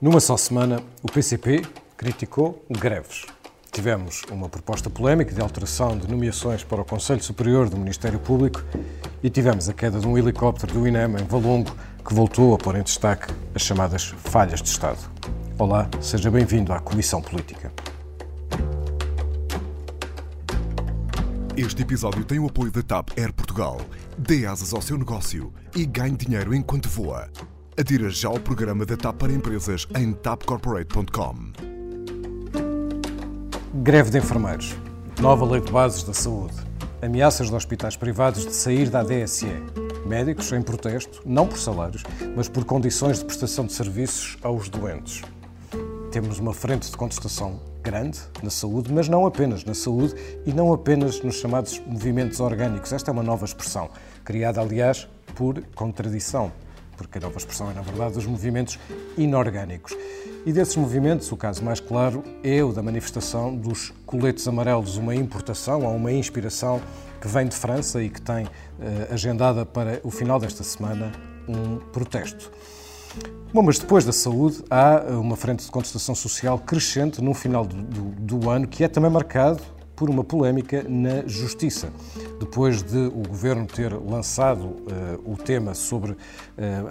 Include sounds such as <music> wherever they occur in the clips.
Numa só semana, o PCP criticou greves. Tivemos uma proposta polémica de alteração de nomeações para o Conselho Superior do Ministério Público e tivemos a queda de um helicóptero do INEM em Valongo que voltou a pôr em destaque as chamadas falhas de Estado. Olá, seja bem-vindo à Comissão Política. Este episódio tem o apoio da TAP Air Portugal. Dê asas ao seu negócio e ganhe dinheiro enquanto voa. Adira já ao programa da TAP para empresas em tapcorporate.com. Greve de enfermeiros. Nova lei de bases da saúde. Ameaças de hospitais privados de sair da DSE. Médicos em protesto, não por salários, mas por condições de prestação de serviços aos doentes. Temos uma frente de contestação grande na saúde, mas não apenas na saúde e não apenas nos chamados movimentos orgânicos. Esta é uma nova expressão, criada, aliás, por contradição porque a nova expressão é, na verdade, os movimentos inorgânicos. E desses movimentos, o caso mais claro é o da manifestação dos coletes amarelos, uma importação ou uma inspiração que vem de França e que tem eh, agendada para o final desta semana um protesto. Bom, mas depois da saúde há uma frente de contestação social crescente no final do, do, do ano, que é também marcado por uma polémica na Justiça. Depois de o Governo ter lançado uh, o tema sobre uh,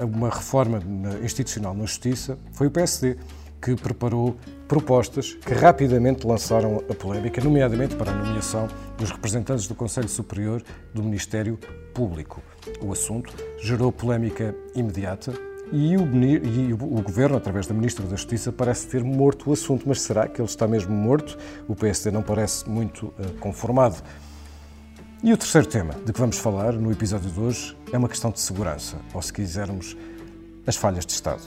uma reforma institucional na Justiça, foi o PSD que preparou propostas que rapidamente lançaram a polémica, nomeadamente para a nomeação dos representantes do Conselho Superior do Ministério Público. O assunto gerou polémica imediata, e o, e o, Governo, através da Ministra da Justiça, parece ter morto o assunto. Mas será que ele está mesmo morto? O PSD não parece muito uh, conformado. E o terceiro tema de que vamos falar no episódio de hoje é uma questão de segurança, ou se quisermos, as falhas de Estado.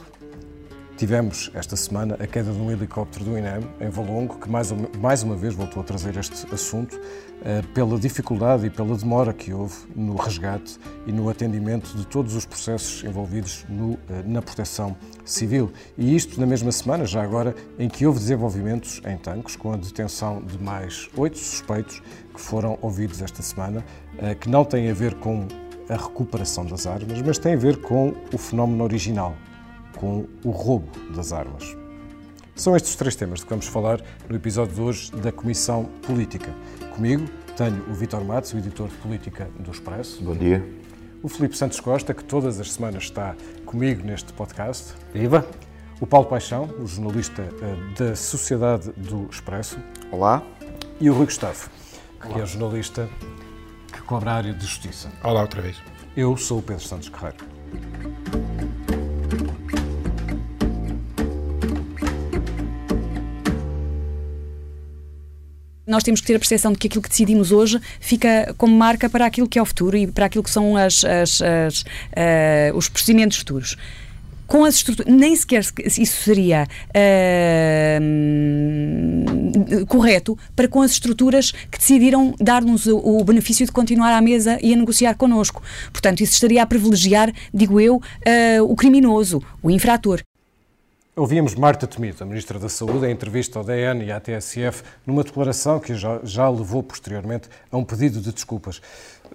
Tivemos esta semana a queda de um helicóptero do INEM em Valongo, que mais, mais uma vez voltou a trazer este assunto eh, pela dificuldade e pela demora que houve no resgate e no atendimento de todos os processos envolvidos no, eh, na proteção civil. E isto na mesma semana, já agora, em que houve desenvolvimentos em tanques, com a detenção de mais oito suspeitos que foram ouvidos esta semana, eh, que não têm a ver com a recuperação das armas, mas têm a ver com o fenómeno original, com o roubo das armas. São estes três temas de que vamos falar no episódio de hoje da Comissão Política. Comigo tenho o Vitor Matos, o editor de política do Expresso. Bom dia. O Filipe Santos Costa, que todas as semanas está comigo neste podcast. Viva! O Paulo Paixão, o jornalista uh, da Sociedade do Expresso. Olá. E o Rui Gustavo, que Olá. é jornalista que cobra a área de justiça. Olá outra vez. Eu sou o Pedro Santos Guerreiro. Nós temos que ter a percepção de que aquilo que decidimos hoje fica como marca para aquilo que é o futuro e para aquilo que são as, as, as, uh, os procedimentos futuros com as estruturas, nem sequer isso seria uh, correto para com as estruturas que decidiram dar-nos o, benefício de continuar à mesa e a negociar connosco. Portanto, isso estaria a privilegiar, digo eu, uh, o criminoso, o infrator. Ouvíamos Marta Temido, a Ministra da Saúde, em entrevista ao DN e à TSF, numa declaração que já, já levou posteriormente a um pedido de desculpas.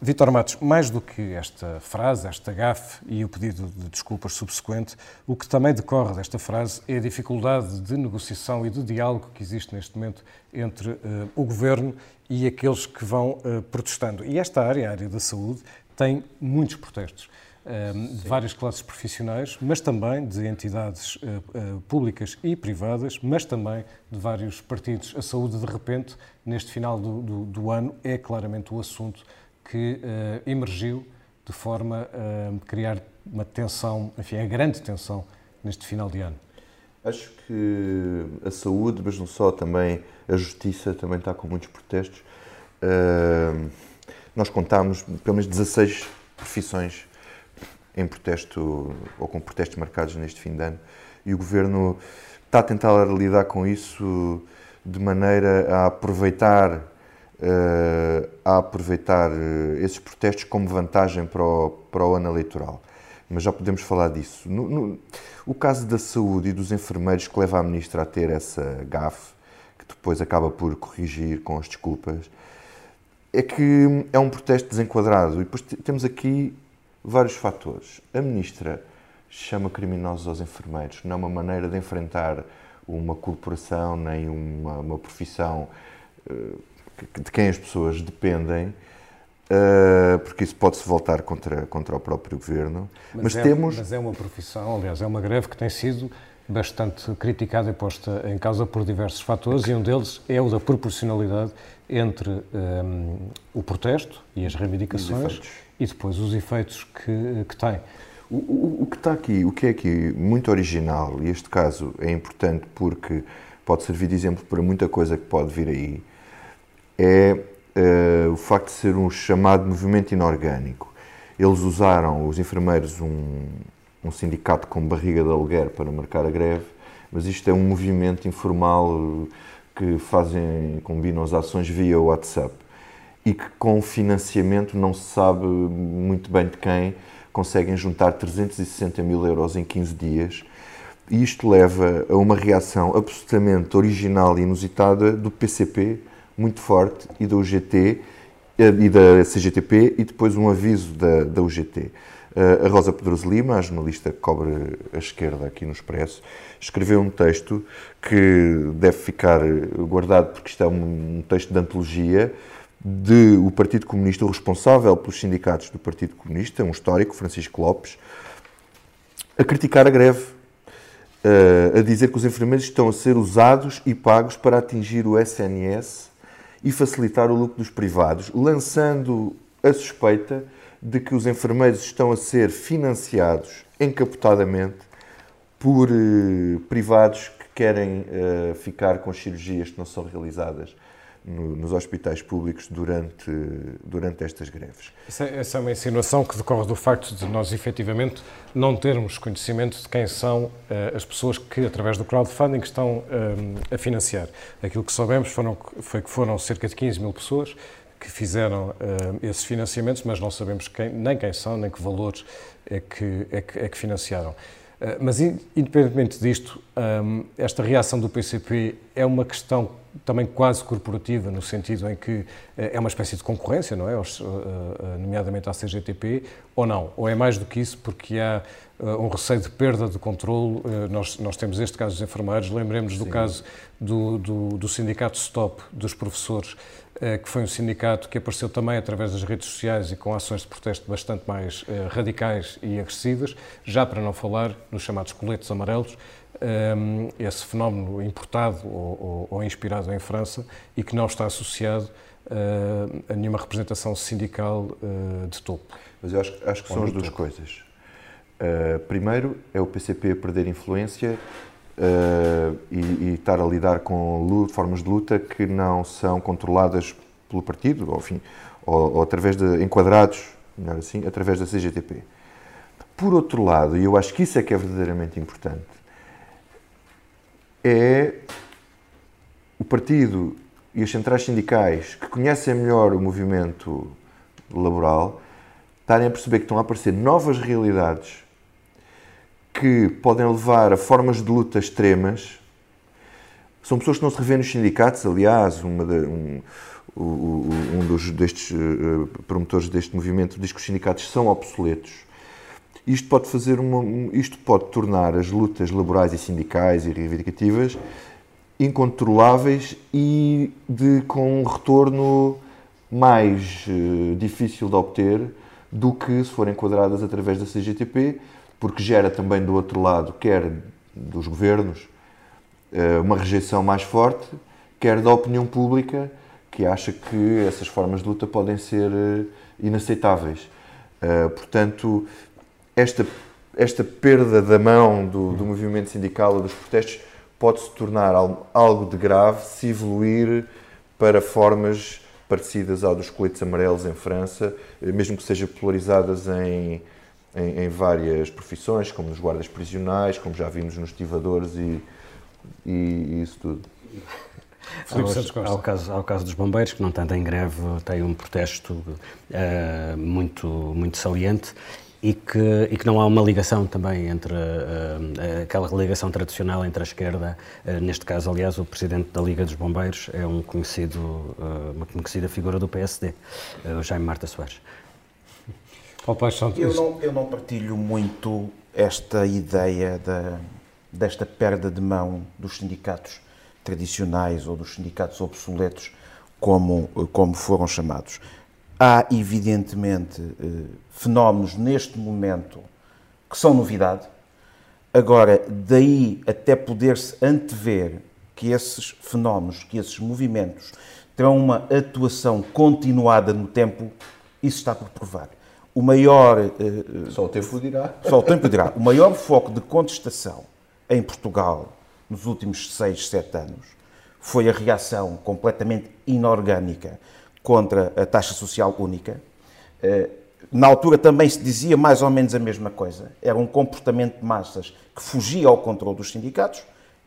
Vítor Matos, mais do que esta frase, esta gafe e o pedido de desculpas subsequente, o que também decorre desta frase é a dificuldade de negociação e de diálogo que existe neste momento entre uh, o Governo e aqueles que vão uh, protestando. E esta área, a área da saúde, tem muitos protestos de várias classes profissionais, mas também de entidades eh, eh, públicas e privadas, mas também de vários partidos. A saúde, de repente, neste final do, do, do ano, é claramente o assunto que uh, emergiu de forma a criar uma tensão, enfim, a grande tensão neste final de ano. Acho que a saúde, mas não só, também a justiça também está com muitos protestos. Uh, nós contámos pelo menos 16 profissões em protesto ou com protestos marcados neste fim de ano e o governo está a tentar lidar com isso de maneira a aproveitar uh, a aproveitar eh, esses protestos como vantagem para o, para o ano eleitoral. Mas já podemos falar disso. No, no, o caso da saúde e dos enfermeiros que leva a ministra a ter essa gafe, que depois acaba por corrigir com as desculpas, é que é um protesto desenquadrado. E depois temos aqui vários fatores. A ministra chama criminosos aos enfermeiros. Não é uma maneira de enfrentar uma corporação nem uma, uma profissão uh, de quem as pessoas dependem, uh, porque isso pode-se voltar contra, contra o próprio governo. Mas, mas é, temos. Mas é uma profissão, aliás, é uma greve que tem sido bastante criticada e posta em causa por diversos fatores, e um deles é o da proporcionalidade entre um, ehm, o protesto e as reivindicações e depois os efeitos que, que tem. O, o, o, que está aqui, o que é aqui muito original, e este caso é importante porque pode servir de exemplo para muita coisa que pode vir aí, é uh, o facto de ser um chamado movimento inorgânico. Eles usaram, os enfermeiros, um, um sindicato com barriga de aluguer para marcar a greve, mas isto é um movimento informal que fazem, combinam as ações via WhatsApp e que com financiamento não se sabe muito bem de quem conseguem juntar 360 mil euros em 15 dias e isto leva a uma reação absolutamente original e inusitada do PCP, muito forte, e da UGT eh, e da CGTP, e depois um aviso da, da UGT. Eh, a Rosa Pedroso Lima, a jornalista que cobre a esquerda aqui no Expresso, escreveu um texto que deve ficar guardado porque isto é um texto de antologia de o Partido Comunista, o responsável pelos sindicatos do Partido Comunista, um histórico, Francisco Lopes, a criticar a greve, eh, a dizer que os enfermeiros estão a ser usados e pagos para atingir o SNS e facilitar o lucro dos privados, lançando a suspeita de que os enfermeiros estão a ser financiados encapotadamente por uh, privados que querem uh, ficar com cirurgias que não são realizadas no, nos hospitais públicos durante, durante estas greves. Essa, essa, é uma insinuação que decorre do facto de nós, efetivamente, não termos conhecimento de quem são uh, as pessoas que, através do crowdfunding, estão a financiar. Aquilo que soubemos foram, foi que foram cerca de 15 mil pessoas que fizeram uh, esses financiamentos, mas não sabemos quem, nem quem são, nem que valores é que, é que, é que financiaram. Uh, mas, independentemente disto, um, esta reação do PCP é uma questão também quase corporativa, no sentido em que uh, é uma espécie de concorrência, não é? nomeadamente à CGTP, ou não? Ou é mais do que isso, porque há um receio de perda de controle? nós, nós temos este caso dos enfermeiros, lembremos do Sim. caso do, do, do sindicato Stop dos professores, eh, que foi um sindicato que apareceu também através das redes sociais e com ações de protesto bastante mais eh, radicais e agressivas, já para não falar nos chamados coletes amarelos, ehm, esse fenómeno importado ou, ou, inspirado em França e que não está associado eh, a nenhuma representação sindical de topo. Mas eu acho, acho que são as duas topo. coisas. Uh, primeiro é o PCP a perder influência e, e, estar a lidar com luta, formas de luta que não são controladas pelo partido, ou, enfim, ou, ou através de enquadrados, melhor assim, através da CGTP. Por outro lado, e eu acho que isso é que é verdadeiramente importante, é o partido e as centrais sindicais que conhecem melhor o movimento laboral estarem a perceber que estão a aparecer novas realidades que podem levar a formas de luta extremas. São pessoas que não se revêem nos sindicatos, aliás, de, um, um dos, destes uh, promotores deste movimento diz que os sindicatos são obsoletos. Isto pode fazer uma, isto pode tornar as lutas laborais e sindicais e reivindicativas incontroláveis e de com um retorno mais uh, difícil de obter do que se forem enquadradas através da CGTP, porque gera também do outro lado, quer dos governos, eh, uma rejeição mais forte, quer da opinião pública, que acha que essas formas de luta podem ser eh, inaceitáveis. Portanto, esta, esta perda da mão do, do movimento sindical ou dos protestos pode se tornar algo de grave se evoluir para formas parecidas ao dos coletes amarelos em França, mesmo que sejam polarizadas em, em, em, várias profissões, como nos guardas prisionais, como já vimos nos estivadores e, e, e isso tudo. Ao, ao, caso, ao caso dos bombeiros, que não tanto em greve, tem um protesto uh, muito, muito saliente e que, e que não há uma ligação também entre uh, aquela ligação tradicional entre a esquerda, uh, neste caso, aliás, o presidente da Liga dos Bombeiros é um conhecido, uma conhecida figura do PSD, o Jaime Marta Soares. eu, não, eu não partilho muito esta ideia da, desta perda de mão dos sindicatos tradicionais ou dos sindicatos obsoletos, como, como foram chamados. Há, evidentemente, eh, fenómenos neste momento que são novidade. Agora, daí até poder-se antever que esses fenómenos, que esses movimentos terão uma atuação continuada no tempo, isso está por provar. O maior. Eh, só o tempo dirá. <laughs> Só o tempo dirá. O maior foco de contestação em Portugal nos últimos seis, sete anos foi a reação completamente inorgânica contra a taxa social única. Eh, na altura também se dizia mais ou menos a mesma coisa. Era um comportamento de massas que fugia ao controle dos sindicatos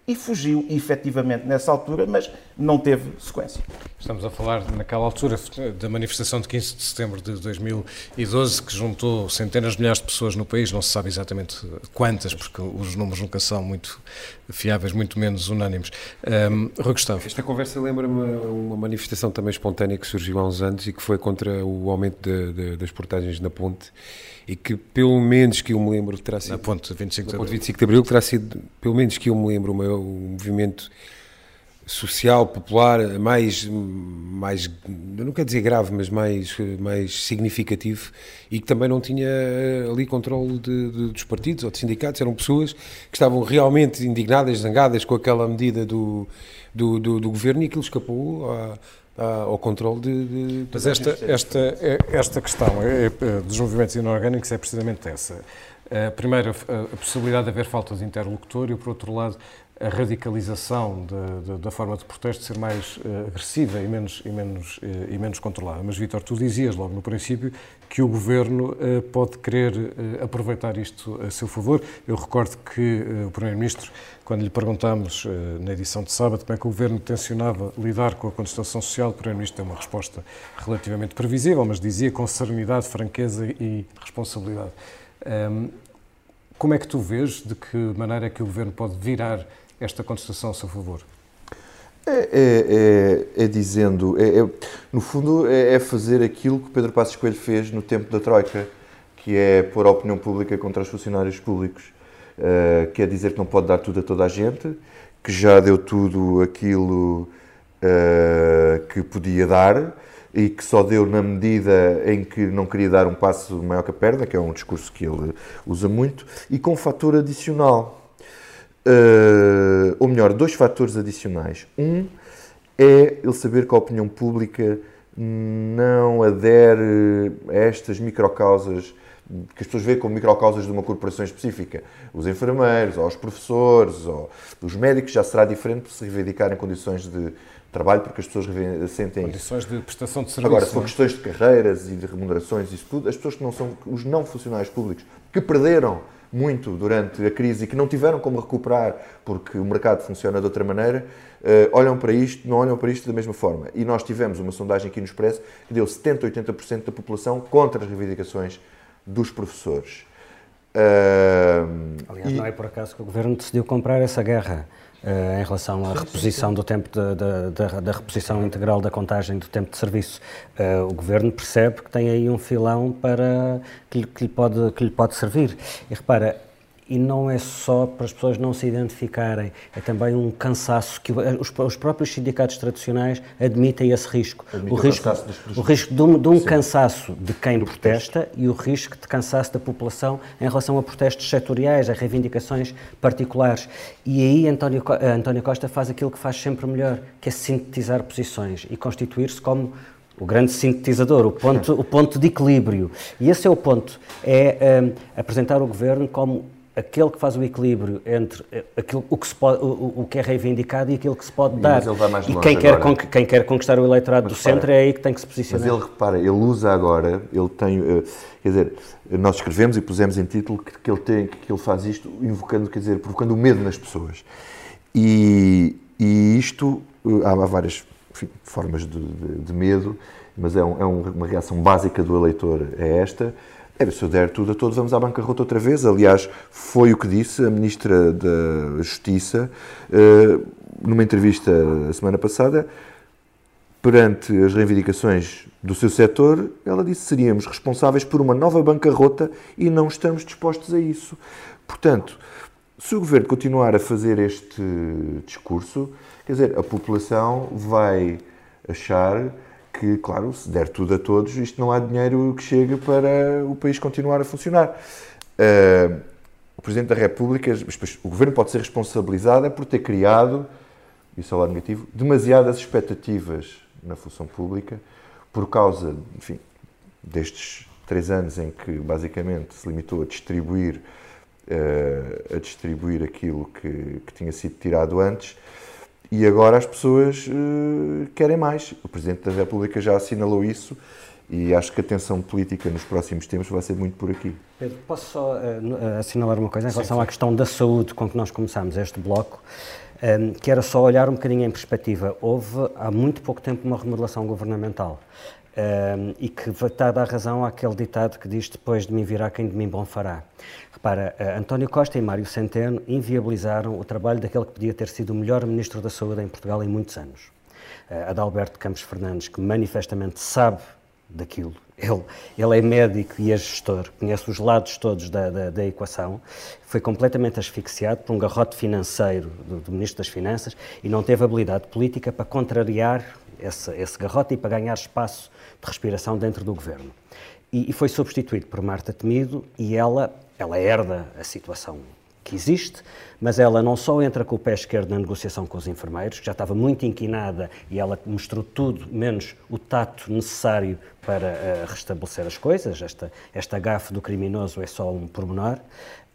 e fugiu efetivamente nessa altura, mas não teve sequência. Estamos a falar naquela altura da manifestação de 15 de setembro de 2012, que juntou centenas de milhares de pessoas no país, não se sabe exatamente quantas, porque os números nunca são muito fiáveis, muito menos unânimes. Um, Rui Gustavo. Esta conversa lembra-me uma manifestação também espontânea que surgiu há uns anos e que foi contra o aumento de, de, das portagens na ponte e que pelo menos que eu me lembro terá sido... Na ponte 25 de Abril. 25 de Abril, terá sido, pelo menos que eu me lembro, o movimento social, popular, mais, mais, não quero dizer grave, mas mais, mais significativo e que também não tinha ali controle de, de, dos partidos ou de sindicatos, eram pessoas que estavam realmente indignadas, zangadas com aquela medida do, do, do, do governo e aquilo escapou a, ao controle de, de, Mas esta, esta, é, esta questão é, é, dos movimentos inorgânicos é precisamente essa. Primeiro, a possibilidade de haver falta de interlocutor e, por outro lado, a radicalização de, de, da forma de protesto ser mais uh, agressiva e menos, e, menos, uh, e menos controlada. Mas, Vítor, tu dizias logo no princípio que o Governo uh, pode querer aproveitar isto a seu favor. Eu recordo que o Primeiro-Ministro, quando lhe perguntámos na edição de sábado como é que o Governo tencionava lidar com a contestação social, o Primeiro-Ministro deu uma resposta relativamente previsível, mas dizia com serenidade, franqueza e responsabilidade. Como é que tu vês, de que maneira é que o Governo pode virar esta contestação a seu favor? É, é, é, é dizendo, é, é, no fundo, é, é, fazer aquilo que Pedro Passos Coelho fez no tempo da Troika, que é pôr a opinião pública contra os funcionários públicos. Uh, dizer que não pode dar tudo a toda a gente, que já deu tudo aquilo uh, que podia dar e que só deu na medida em que não queria dar um passo maior que a perna, que é um discurso que ele usa muito, e com um fator adicional uh, ou melhor, dois fatores adicionais. Um é ele saber que a opinião pública não adere a estas microcausas que as pessoas veem como microcausas de uma corporação específica. Os enfermeiros, ou os professores, ou os médicos, já será diferente por se reivindicarem condições de trabalho, porque as pessoas sentem Condições de prestação de serviço. Agora, se for é? questões de carreiras e de remunerações, isso tudo, as pessoas que não são, os não funcionários públicos, que perderam muito durante a crise e que não tiveram como recuperar porque o mercado funciona de outra maneira, uh, olham para isto, não olham para isto da mesma forma. E nós tivemos uma sondagem aqui no Expresso que deu 70, 80% da população contra as reivindicações dos professores. Aliás, e... não é por acaso que o governo decidiu comprar essa guerra. Uh, em relação à reposição do tempo de, de, de, da reposição integral da contagem do tempo de serviço. Uh, o governo percebe que tem aí um filão para que lhe, que lhe, pode, que lhe pode servir. E repara, e não é só para as pessoas não se identificarem, é também um cansaço que os, os próprios sindicatos tradicionais admitem esse risco. Admite o, risco, o risco de um, de um cansaço de quem protesta protesto. e o risco de cansaço da população em relação a protestos setoriais, a reivindicações particulares. E aí António, António Costa faz aquilo que faz sempre melhor, que é sintetizar posições e constituir-se como o grande sintetizador, o ponto, o ponto de equilíbrio. E esse é o ponto, é um, apresentar o governo como aquele que faz o equilíbrio entre aquilo, o, que se pode, o, o que é reivindicado e aquilo que se pode dar. e quem quer, quem quer conquistar o eleitorado Mas do repara, centro é aí que tem que se posicionar. Mas ele repara, ele usa agora, ele tem, eh, quer dizer, nós escrevemos e pusemos em título que, que ele tem, que ele faz isto invocando, quer dizer, provocando o medo nas pessoas. E, e isto, eh, há, várias enfim, formas de, de, de, medo, mas é, um, é uma reação básica do eleitor, é esta. É, se eu der tudo a todos, vamos à bancarrota outra vez. Aliás, foi o que disse a Ministra da Justiça eh, numa entrevista a semana passada. perante as reivindicações do seu setor, ela disse que seríamos responsáveis por uma nova bancarrota e não estamos dispostos a isso. Portanto, se o governo continuar a fazer este discurso, quer dizer, a população vai achar que, claro, se der tudo a todos, isto não há dinheiro que chegue para o país continuar a funcionar. Uh, o Presidente da República, o Governo pode ser responsabilizado por ter criado, isso é o lado negativo, demasiadas expectativas na função pública, por causa, enfim, destes três anos em que basicamente se limitou a distribuir, uh, a distribuir aquilo que, que, tinha sido tirado antes, e agora as pessoas uh, querem mais. O Presidente da República já assinalou isso e acho que a tensão política nos próximos tempos vai ser muito por aqui. Pedro, posso só uh, assinalar uma coisa em relação sim, sim. à questão da saúde com que nós começamos este bloco? um, que era só olhar um bocadinho em perspectiva. Houve há muito pouco tempo uma remodelação governamental um, e que está a dar razão àquele ditado que diz depois de mim virá quem de mim bom fará. Repara, uh, António Costa e Mário Centeno inviabilizaram o trabalho daquele que podia ter sido o melhor Ministro da Saúde em Portugal em muitos anos. Uh, Adalberto Campos Fernandes, que manifestamente sabe daquilo. Ele, ele é médico e é gestor, conhece os lados todos da, da, da equação. Foi completamente asfixiado por um garrote financeiro do, do, Ministro das Finanças e não teve habilidade política para contrariar esse, esse garrote e para ganhar espaço de respiração dentro do governo. E, e foi substituído por Marta Temido e ela, ela herda a situação que existe, mas ela não só entra com o pé esquerdo na negociação com os enfermeiros, que já estava muito inquinada e ela mostrou tudo, menos o tato necessário para uh, restabelecer as coisas. Esta, esta gafe do criminoso é só um pormenor.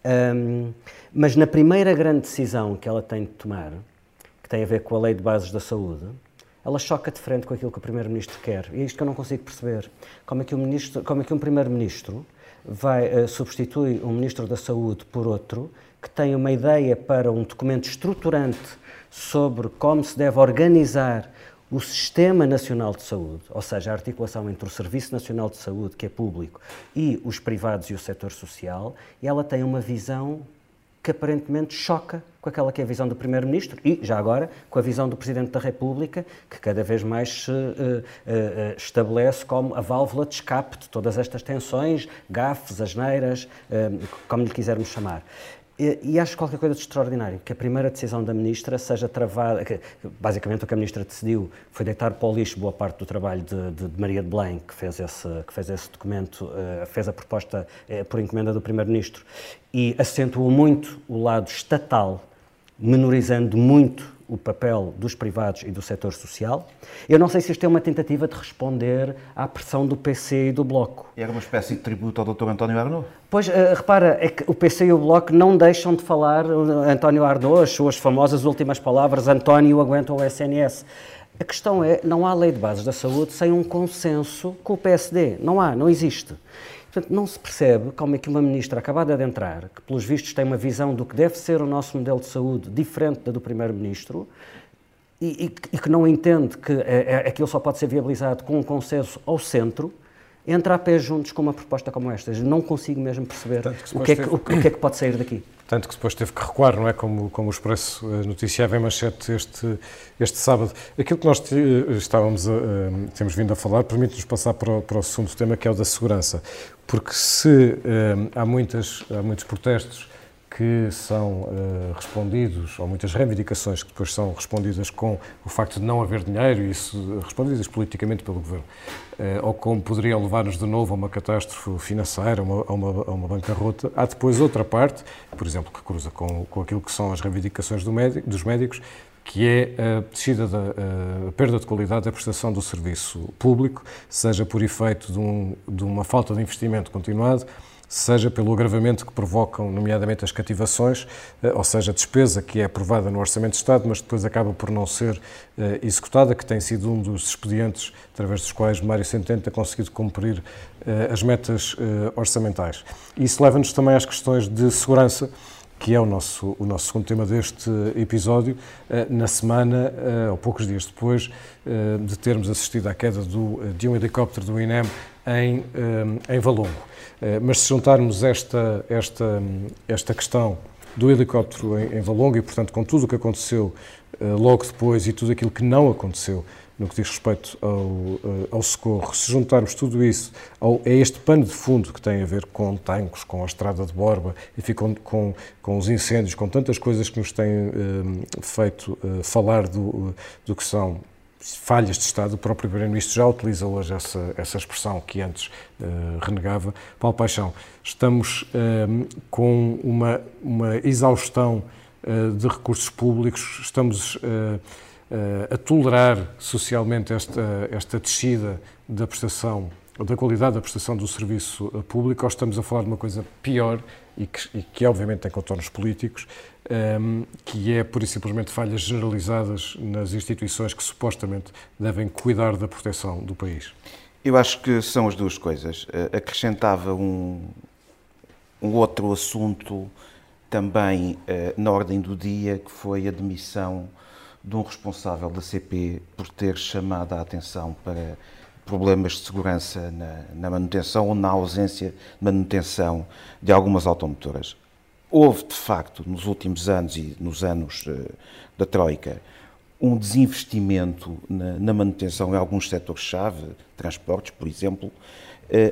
Um, mas na primeira grande decisão que ela tem de tomar, que tem a ver com a lei de bases da saúde, ela choca de frente com aquilo que o Primeiro-Ministro quer. E é isto que eu não consigo perceber. Como é que, o ministro, como é que um Primeiro-Ministro vai uh, substitui um Ministro da Saúde por outro que tem uma ideia para um documento estruturante sobre como se deve organizar o Sistema Nacional de Saúde, ou seja, a articulação entre o Serviço Nacional de Saúde, que é público, e os privados e o setor social, ela tem uma visão que aparentemente choca com aquela que é a visão do Primeiro-Ministro e, já agora, com a visão do Presidente da República, que cada vez mais se uh, uh, estabelece como a válvula de escape de todas estas tensões, gafes, asneiras, uh, como lhe quisermos chamar. E, acho qualquer coisa de extraordinário, que a primeira decisão da Ministra seja travada, que, basicamente o que a Ministra decidiu foi deitar para o lixo boa parte do trabalho de, de, de Maria de Belém, que fez esse, que fez esse documento, uh, fez a proposta uh, por encomenda do Primeiro-Ministro, e acentuou muito o lado estatal, menorizando muito o papel dos privados e do setor social. Eu não sei se isto é uma tentativa de responder à pressão do PC e do Bloco. E era uma espécie de tributo ao Dr. António Arnaud? Pois, uh, repara, é que o PC e o Bloco não deixam de falar António Arnaud, as suas famosas últimas palavras, António aguenta o SNS. A questão é, não há lei de bases da saúde sem um consenso com o PSD. Não há, não existe. Portanto, não se percebe como é que uma ministra acabada de entrar, que pelos vistos tem uma visão do que deve ser o nosso modelo de saúde diferente da do primeiro-ministro, e, e, e, que não entende que é, é, aquilo só pode ser viabilizado com um consenso ao centro, entra a pé juntos com uma proposta como esta. Eu não consigo mesmo perceber que o, que é que, o, o que é que pode sair daqui. Tanto que depois teve que recuar, não é? Como, como o Expresso eh, noticiava em manchete este, este sábado. Aquilo que nós eh, estávamos a, eh, temos vindo a falar permite-nos passar para o, para o segundo tema, que é o da segurança. Porque se há, muitas, há muitos protestos que são uh, respondidos, ou muitas reivindicações que depois são respondidas com o facto de não haver dinheiro, e isso respondidas politicamente pelo Governo, uh, ou como poderiam levar-nos de novo a uma catástrofe financeira, a uma, a uma, a uma bancarrota, há depois outra parte, por exemplo, que cruza com, com aquilo que são as reivindicações do médico, dos médicos, que é a descida da a perda de qualidade da prestação do serviço público, seja por efeito de, um, de uma falta de investimento continuado, seja pelo agravamento que provocam, nomeadamente as cativações, eh, ou seja, a despesa que é aprovada no Orçamento de Estado, mas depois acaba por não ser eh, executada, que tem sido um dos expedientes através dos quais Mário Centeno tem conseguido cumprir eh, as metas orçamentais. Isso leva-nos também às questões de segurança, que é o nosso, o nosso segundo tema deste episódio, na semana, ou poucos dias depois de termos assistido à queda do, de um helicóptero do INEM em, em Valongo. Eh, mas se juntarmos esta, esta, esta questão do helicóptero em, em Valongo e, portanto, com tudo o que aconteceu eh, logo depois e tudo aquilo que não aconteceu no que diz respeito ao, ao socorro. Se juntarmos tudo isso ao, a este pano de fundo que tem a ver com tanques, com a estrada de Borba, enfim, com, com, com os incêndios, com tantas coisas que nos têm feito falar do, do que são falhas de Estado, o próprio Primeiro-Ministro já utiliza hoje essa, essa expressão que antes uh, renegava. Paulo Paixão, estamos uh, com uma, uma exaustão uh, de recursos públicos, estamos a tolerar socialmente esta, esta descida da prestação, da qualidade da prestação do serviço público, ou estamos a falar de uma coisa pior e que, e que obviamente tem contornos políticos, um, ehm, que é pura e simplesmente falhas generalizadas nas instituições que supostamente devem cuidar da proteção do país? Eu acho que são as duas coisas. Uh, acrescentava um, um outro assunto também uh, na ordem do dia, que foi a demissão de um responsável da CP por ter chamado a atenção para problemas de segurança na, na, manutenção ou na ausência de manutenção de algumas automotoras. Houve, de facto, nos últimos anos e nos anos uh, da Troika, um desinvestimento na, na manutenção em alguns setores-chave, transportes, por exemplo, uh,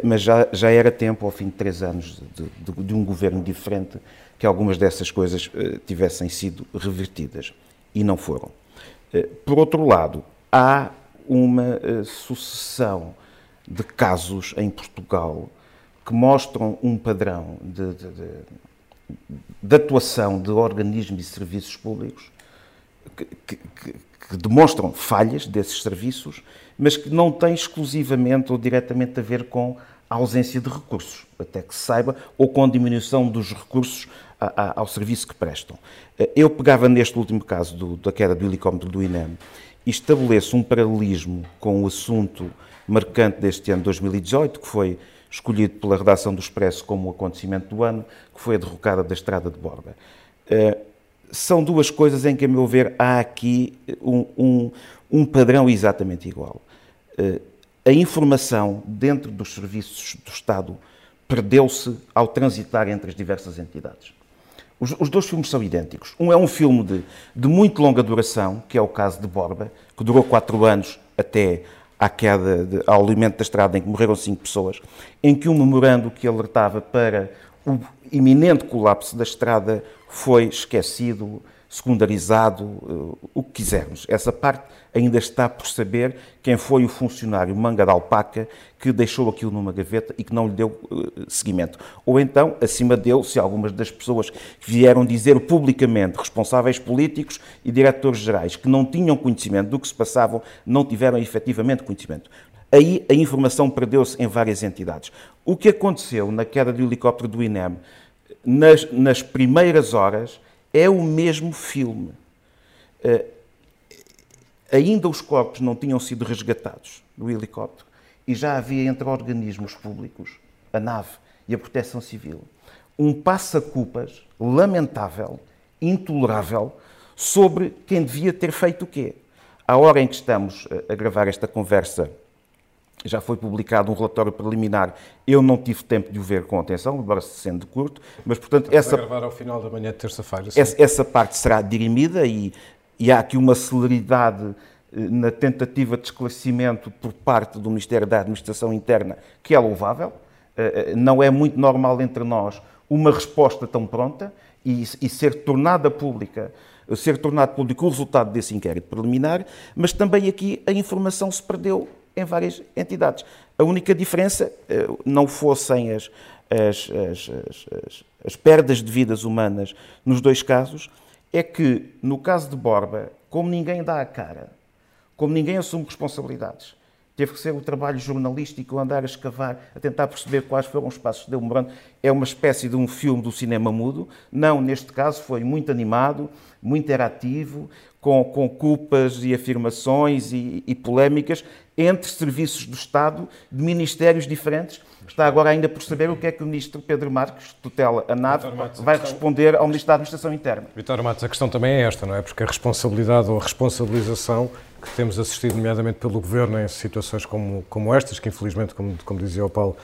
mas já, já era tempo, ao fim de três anos de, de, de um governo diferente, que algumas dessas coisas uh, tivessem sido revertidas. E não foram. Por outro lado, há uma sucessão de casos em Portugal que mostram um padrão de, de, de atuação de organismos e serviços públicos que, que, que, demonstram falhas desses serviços, mas que não têm exclusivamente ou diretamente a ver com a ausência de recursos, até que se saiba, ou com a diminuição dos recursos a, a, ao serviço que prestam. Eu pegava neste último caso do, da queda do helicóptero do INEM e estabeleço um paralelismo com o assunto marcante deste ano 2018, que foi escolhido pela redação do Expresso como o acontecimento do ano, que foi a derrocada da Estrada de Borba. Eh, são duas coisas em que, a meu ver, há aqui um, um, um padrão exatamente igual. Eh, a informação dentro dos serviços do Estado perdeu-se ao transitar entre as diversas entidades. Os, os, dois filmes são idênticos. Um é um filme de, de muito longa duração, que é o caso de Borba, que durou quatro anos até à queda, de, ao alimento da estrada em que morreram cinco pessoas, em que um memorando que alertava para o iminente colapso da estrada foi esquecido, secundarizado, eh, o que quisermos. Essa parte ainda está por saber quem foi o funcionário manga de alpaca que deixou aquilo numa gaveta e que não lhe deu uh, seguimento. Ou então, acima dele, se algumas das pessoas que vieram dizer publicamente, responsáveis políticos e diretores gerais, que não tinham conhecimento do que se passava, não tiveram efetivamente conhecimento. Aí a informação perdeu-se em várias entidades. O que aconteceu na queda do helicóptero do INEM nas, nas primeiras horas é o mesmo filme. Uh, ainda os corpos não tinham sido resgatados do helicóptero e já havia entre organismos públicos, a nave e a proteção civil, um passa-culpas lamentável, intolerável, sobre quem devia ter feito o quê. À hora em que estamos a gravar esta conversa, já foi publicado um relatório preliminar. Eu não tive tempo de o ver com atenção, embora sendo curto, mas portanto Estamos essa gravar ao final da manhã de terça-feira. Essa, essa, parte será dirimida e, e há aqui uma celeridade eh, na tentativa de esclarecimento por parte do Ministério da Administração Interna que é louvável. Eh, eh, não é muito normal entre nós uma resposta tão pronta e, e ser tornada pública ser tornado público o resultado desse inquérito preliminar, mas também aqui a informação se perdeu em várias entidades. A única diferença eh, não fossem as, as, as, as, perdas de vidas humanas nos dois casos, é que no caso de Borba, como ninguém dá a cara, como ninguém assume responsabilidades, teve que ser o trabalho jornalístico, andar a escavar, a tentar perceber quais foram os passos de demorando. É uma espécie de um filme do cinema mudo. Não, neste caso foi muito animado, muito interativo, com, com culpas e afirmações e, e polémicas entre serviços do Estado de ministérios diferentes. Está agora ainda por saber o que é que o ministro Pedro Marques, tutela a NAV, vai responder ao Ministro da Administração Interna. Vitor Matos, a questão também é esta, não é? Porque a responsabilidade ou a responsabilização que temos assistido, nomeadamente pelo Governo, em situações como, como estas, que infelizmente, como, como dizia o Paulo,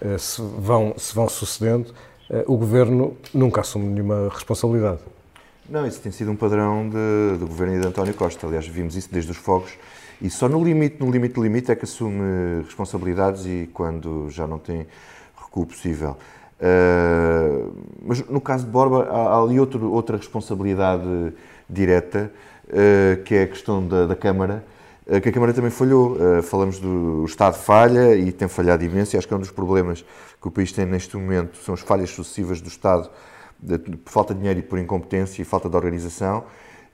eh, se vão, se vão sucedendo, eh, o Governo nunca assume nenhuma responsabilidade. Não, isso tem sido um padrão de, do Governo de António Costa. Aliás, vimos isso desde os fogos E só no limite, no limite, limite é que assume responsabilidades e quando já não tem recuo possível. Uh, mas no caso de Borba há, há ali outro, outra responsabilidade direta, uh, que é a questão da, da Câmara, uh, que a Câmara também falhou. falamos do Estado falha e tem falhado imenso, e acho que é um dos problemas que o país tem neste momento, são as falhas sucessivas do Estado, de, por falta de dinheiro e por incompetência e falta de organização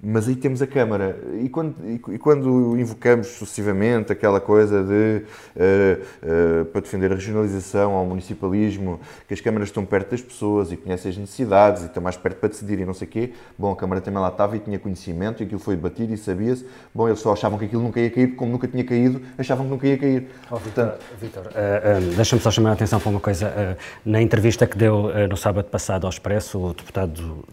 mas aí temos a Câmara. E quando, e quando invocamos sucessivamente aquela coisa de, uh, uh, para defender a regionalização, ao municipalismo, que as câmaras estão perto das pessoas e conhecem as necessidades e estão mais perto para decidir e não sei o quê, bom, a Câmara também lá estava e tinha conhecimento e aquilo foi debatido e sabia-se. Bom, eles só achavam que aquilo nunca ia cair, porque como nunca tinha caído, achavam que nunca ia cair. Oh, Portanto... Vitor, uh, deixa-me só chamar a atenção para uma coisa. na entrevista que deu no sábado passado ao Expresso, o deputado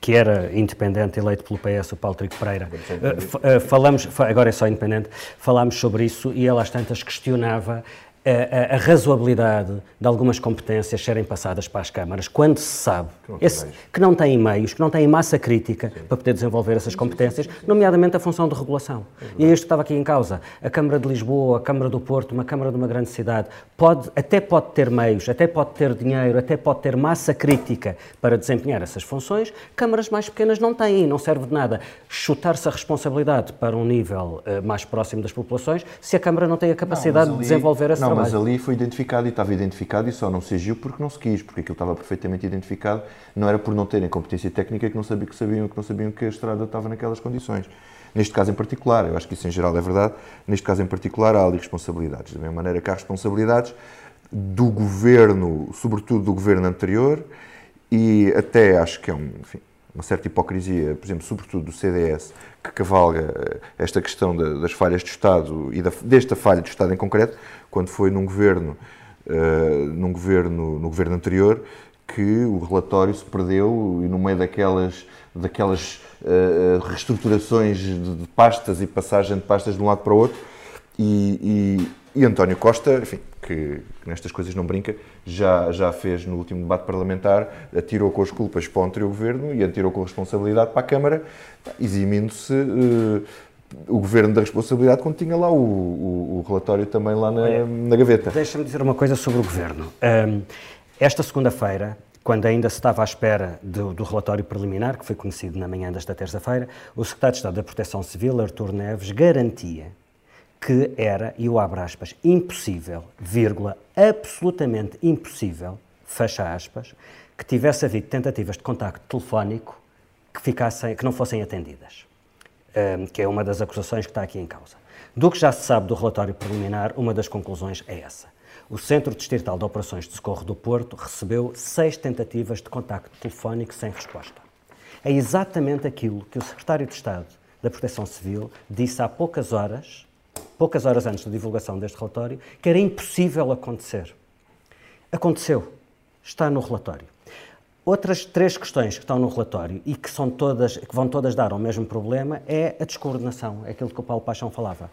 que era independente, eleito pelo PS, o Paulo Trigo Pereira. Uh, falamos, agora é só independente, falámos sobre isso e ele às tantas questionava a, a, razoabilidade de algumas competências serem passadas para as câmaras, quando se sabe que não, esse, que não têm meios, que não têm massa crítica sim. para poder desenvolver essas competências, nomeadamente a função de regulação. É e é isto que estava aqui em causa. A Câmara de Lisboa, a Câmara do Porto, uma Câmara de uma grande cidade, pode, até pode ter meios, até pode ter dinheiro, até pode ter massa crítica para desempenhar essas funções, câmaras mais pequenas não têm, não serve de nada. Chutar-se a responsabilidade para um nível uh, mais próximo das populações, se a Câmara não tem a capacidade não, ali, de desenvolver esse não. Mas ali foi identificado e estava identificado e só não se agiu porque não se quis, porque aquilo estava perfeitamente identificado. Não era por não terem competência técnica que não sabiam que, sabiam, que, não sabiam que a estrada estava naquelas condições. Neste caso em particular, eu acho que isso em geral é verdade, neste caso em particular há ali responsabilidades. Da mesma maneira que há responsabilidades do governo, sobretudo do governo anterior, e até acho que é um, enfim, uma certa hipocrisia, por exemplo, sobretudo do CDS, que cavalga eh, esta questão das falhas do Estado e da, desta falha do Estado em concreto, quando foi num governo, uh, num governo, no governo anterior, que o relatório se perdeu e no meio daquelas, daquelas uh, reestruturações de, de, pastas e passagem de pastas de um lado para o outro, e, e, e António Costa, enfim, que, que, nestas coisas não brinca, já, já fez no último debate parlamentar, atirou com as culpas para o anterior governo e atirou com a responsabilidade para a Câmara, eximindo-se uh, o governo da responsabilidade quando tinha lá o, o, o relatório também lá na, Olha, na gaveta. Deixa-me dizer uma coisa sobre o governo. Um, esta segunda-feira, quando ainda se estava à espera do, do, relatório preliminar, que foi conhecido na manhã desta terça-feira, o secretário de Estado da Proteção Civil, Artur Neves, garantia que era, e eu abro aspas, impossível, vírgula, absolutamente impossível, fecha aspas, que tivesse havido tentativas de contacto telefónico que, ficassem, que não fossem atendidas, um, que é uma das acusações que está aqui em causa. Do que já se sabe do relatório preliminar, uma das conclusões é essa. O Centro Distrital de Operações de Socorro do Porto recebeu seis tentativas de contacto telefónico sem resposta. É exatamente aquilo que o Secretário de Estado da Proteção Civil disse há poucas horas poucas horas antes da divulgação deste relatório, que era impossível acontecer. Aconteceu. Está no relatório. Outras três questões que estão no relatório e que, são todas, que vão todas dar ao mesmo problema é a descoordenação, é aquilo que o Paulo Paixão falava.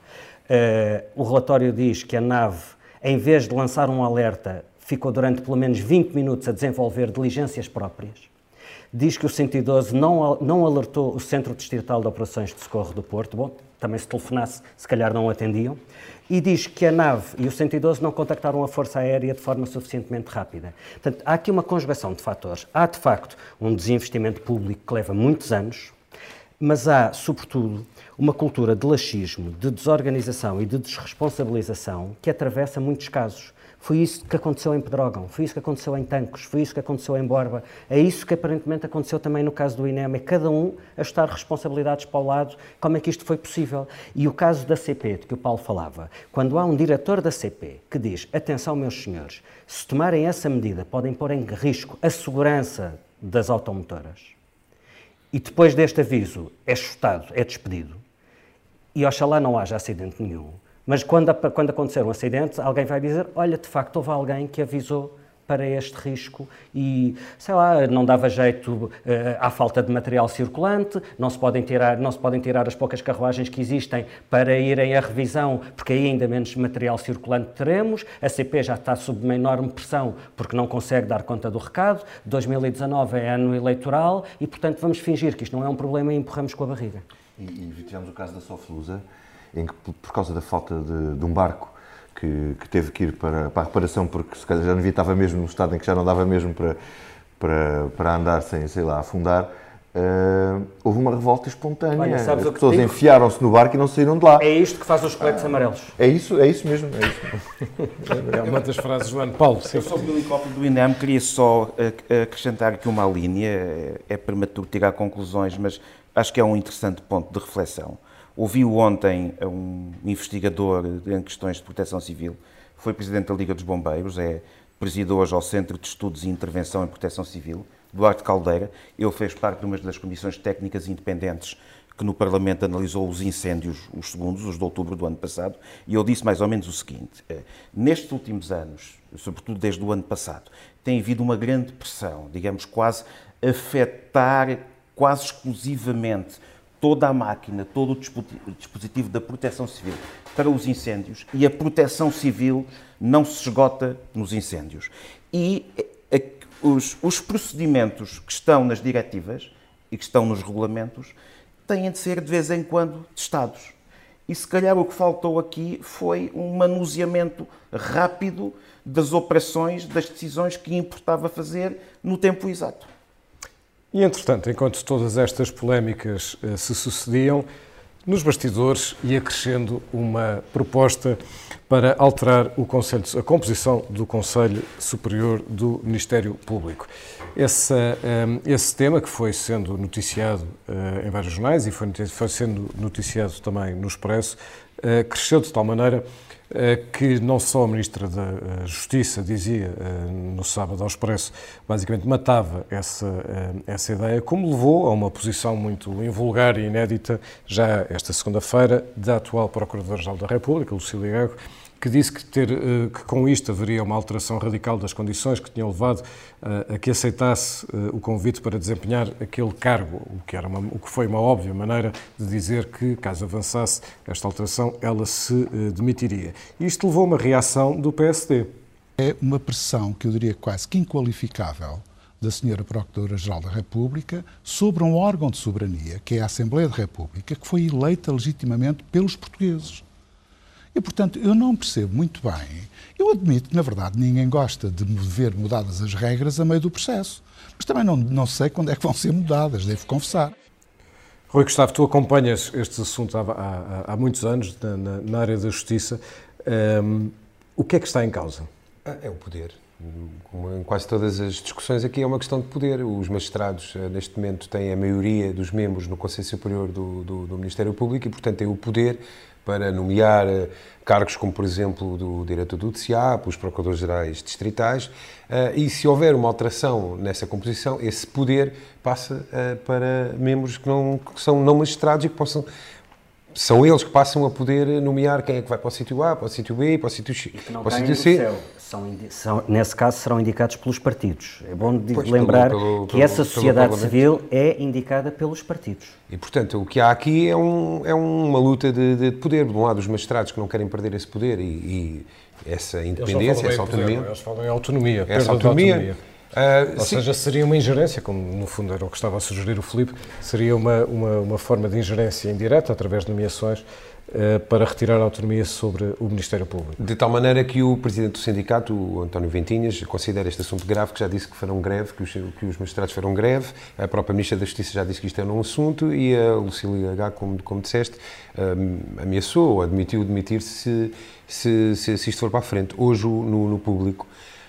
Uh, o relatório diz que a nave, em vez de lançar um alerta, ficou durante pelo menos 20 minutos a desenvolver diligências próprias diz que o 112 não, não alertou o Centro Distrital de Operações de Socorro do Porto, bom, também se telefonasse, se calhar não atendiam, e diz que a nave e o 112 não contactaram a Força Aérea de forma suficientemente rápida. Portanto, há aqui uma conjugação de fatores. Há, de facto, um desinvestimento público que leva muitos anos, mas há, sobretudo, uma cultura de laxismo, de desorganização e de desresponsabilização que atravessa muitos casos. Foi isso que aconteceu em Pedrógão, foi isso que aconteceu em Tancos, foi isso que aconteceu em Borba, é isso que aparentemente aconteceu também no caso do INEM, é cada um a estar responsabilidades para o lado, como é que isto foi possível. E o caso da CP, de que o Paulo falava, quando há um diretor da CP que diz, atenção meus senhores, se tomarem essa medida podem pôr em risco a segurança das automotoras, e depois deste aviso é chutado, é despedido, e oxalá não haja acidente nenhum, mas quando, quando acontecer um acidente, alguém vai dizer: olha, de facto, houve alguém que avisou para este risco e, sei lá, não dava jeito uh, à falta de material circulante, não se, podem tirar, não se podem tirar as poucas carruagens que existem para irem à revisão, porque aí ainda menos material circulante teremos, a CP já está sob uma enorme pressão porque não consegue dar conta do recado, 2019 é ano eleitoral e, portanto, vamos fingir que isto não é um problema e empurramos com a barriga. E, e tivemos o caso da Soflusa, em que, por causa da falta de, de um barco, que, que, teve que ir para, para a reparação, porque se calhar já não estava mesmo no estado em que já não dava mesmo para, para, para andar sem, sei lá, afundar Uh, houve uma revolta espontânea. Olha, As pessoas enfiaram-se no barco e não saíram de lá. É isto que faz os coletes ah, amarelos. É isso, é isso mesmo. É, isso. é uma das frases do ano. Paulo. Eu sou o helicóptero do INEM, queria só acrescentar aqui uma linha. É, é prematuro tirar conclusões, mas acho que é um interessante ponto de reflexão. Ouvi ontem um investigador em questões de proteção civil, foi presidente da Liga dos Bombeiros, é presidor hoje ao Centro de Estudos e Intervenção em Proteção Civil Duarte Caldeira. Ele fez parte de uma das comissões técnicas independentes que no Parlamento analisou os incêndios, os segundos, os de outubro do ano passado, e ele disse mais ou menos o seguinte: eh, nestes últimos anos, sobretudo desde o ano passado, tem havido uma grande pressão, digamos, quase afetar quase exclusivamente toda a máquina, todo o dispositivo da proteção civil para os incêndios e a proteção civil não se esgota nos incêndios. E os, os procedimentos que estão nas diretivas e que estão nos regulamentos têm de ser de vez em quando testados. E se calhar o que faltou aqui foi um manuseamento rápido das operações, das decisões que importava fazer no tempo exato. E entretanto, enquanto todas estas polémicas eh, se sucediam, nos bastidores ia crescendo uma proposta para alterar Conselho, a composição do Conselho Superior do Ministério Público. Esse, um, esse tema, que foi sendo noticiado uh, em vários jornais e foi, foi, sendo noticiado também no Expresso, uh, cresceu de tal maneira uh, que não só a Ministra da Justiça dizia no sábado ao Expresso, basicamente matava essa, essa ideia, como levou a uma posição muito invulgar e inédita, já esta segunda-feira, da atual Procuradora-Geral da República, Lucília Gago, que disse que, ter, eh, que com isto haveria uma alteração radical das condições que tinham levado eh, a que aceitasse eh, o convite para desempenhar aquele cargo, o que, era uma, o que foi uma óbvia maneira de dizer que, caso avançasse esta alteração, ela se demitiria. Isto levou a uma reação do PSD. É uma pressão que eu diria quase que inqualificável da Senhora Procuradora-Geral da República sobre um órgão de soberania, que é a Assembleia da República, que foi eleita legitimamente pelos portugueses. E, portanto, eu não percebo muito bem. Eu admito que, na verdade, ninguém gosta de ver mudadas as regras a meio do processo. Mas também não, não sei quando é que vão ser mudadas, devo confessar. Rui Gustavo, tu acompanhas estes assuntos há, há, há muitos anos na, na, área da justiça. Um, o que é que está em causa? Ah, é o poder. Como em quase todas as discussões aqui é uma questão de poder. Os magistrados, eh, neste momento, têm a maioria dos membros no Conselho Superior do, do, do Ministério Público e, portanto, têm o poder para nomear eh, cargos como, por exemplo, do diretor do DCA, os procuradores-gerais distritais, eh, e se houver uma alteração nessa composição, esse poder passa para membros que, não, que são não magistrados e que possam são eles que passam a poder nomear quem é que vai para o sítio A, para o sítio B, para o sítio X, para o sítio C. São, são, nesse caso serão indicados pelos partidos. É bom pois, lembrar pelo, pelo, que essa sociedade civil é indicada pelos partidos. E, portanto, o que há aqui é, um, é uma luta de, de, poder. De um lado, os magistrados que não querem perder esse poder e, e essa independência, essa autonomia. Eles falam em autonomia, essa autonomia. autonomia Uh, Ou sim. seja, seria uma ingerência, como no fundo era o que estava a sugerir o Filipe, seria uma, uma, uma forma de ingerência indireta, através de nomeações, uh, para retirar a autonomia sobre o Ministério Público. De tal maneira que o Presidente do Sindicato, o António Ventinhas, considera este assunto grave, que já disse que farão greve, que os, que os magistrados farão greve, a própria Ministra da Justiça já disse que isto é um assunto e a Lucília H, como, como disseste, uh, ameaçou ou admitiu demitir-se se, se, se, isto for para a frente. Hoje, no, no público,